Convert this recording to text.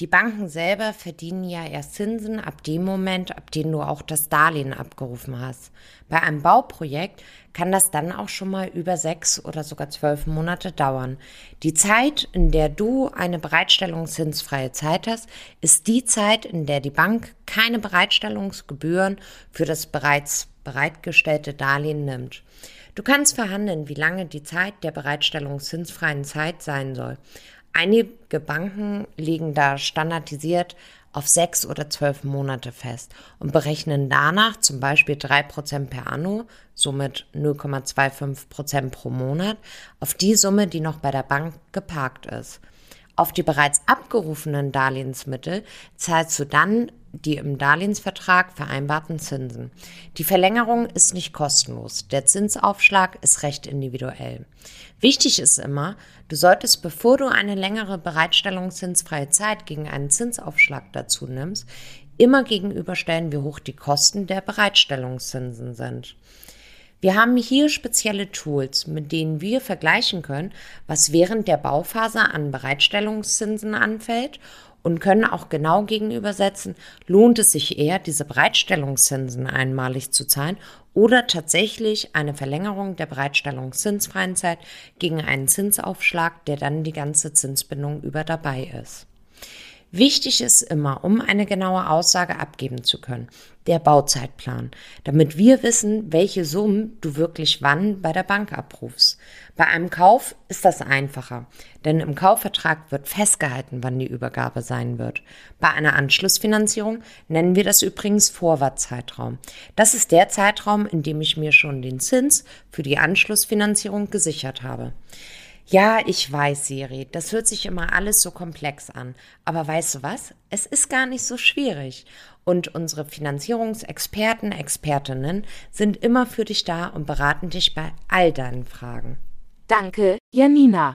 die Banken selber verdienen ja erst Zinsen ab dem Moment, ab dem du auch das Darlehen abgerufen hast. Bei einem Bauprojekt kann das dann auch schon mal über sechs oder sogar zwölf Monate dauern. Die Zeit, in der du eine bereitstellungszinsfreie Zeit hast, ist die Zeit, in der die Bank keine Bereitstellungsgebühren für das bereits bereitgestellte Darlehen nimmt. Du kannst verhandeln, wie lange die Zeit der bereitstellungszinsfreien Zeit sein soll. Einige Banken legen da standardisiert auf sechs oder zwölf Monate fest und berechnen danach zum Beispiel drei Prozent per anno, somit 0,25 Prozent pro Monat, auf die Summe, die noch bei der Bank geparkt ist. Auf die bereits abgerufenen Darlehensmittel zahlst du dann die im Darlehensvertrag vereinbarten Zinsen. Die Verlängerung ist nicht kostenlos. Der Zinsaufschlag ist recht individuell. Wichtig ist immer, du solltest, bevor du eine längere Bereitstellungszinsfreie Zeit gegen einen Zinsaufschlag dazu nimmst, immer gegenüberstellen, wie hoch die Kosten der Bereitstellungszinsen sind. Wir haben hier spezielle Tools, mit denen wir vergleichen können, was während der Bauphase an Bereitstellungszinsen anfällt und können auch genau gegenübersetzen, lohnt es sich eher, diese Bereitstellungszinsen einmalig zu zahlen oder tatsächlich eine Verlängerung der Bereitstellungszinsfreien Zeit gegen einen Zinsaufschlag, der dann die ganze Zinsbindung über dabei ist. Wichtig ist immer, um eine genaue Aussage abgeben zu können, der Bauzeitplan, damit wir wissen, welche Summen du wirklich wann bei der Bank abrufst. Bei einem Kauf ist das einfacher, denn im Kaufvertrag wird festgehalten, wann die Übergabe sein wird. Bei einer Anschlussfinanzierung nennen wir das übrigens Vorwartzeitraum. Das ist der Zeitraum, in dem ich mir schon den Zins für die Anschlussfinanzierung gesichert habe. Ja, ich weiß, Siri, das hört sich immer alles so komplex an. Aber weißt du was? Es ist gar nicht so schwierig. Und unsere Finanzierungsexperten, Expertinnen sind immer für dich da und beraten dich bei all deinen Fragen. Danke, Janina.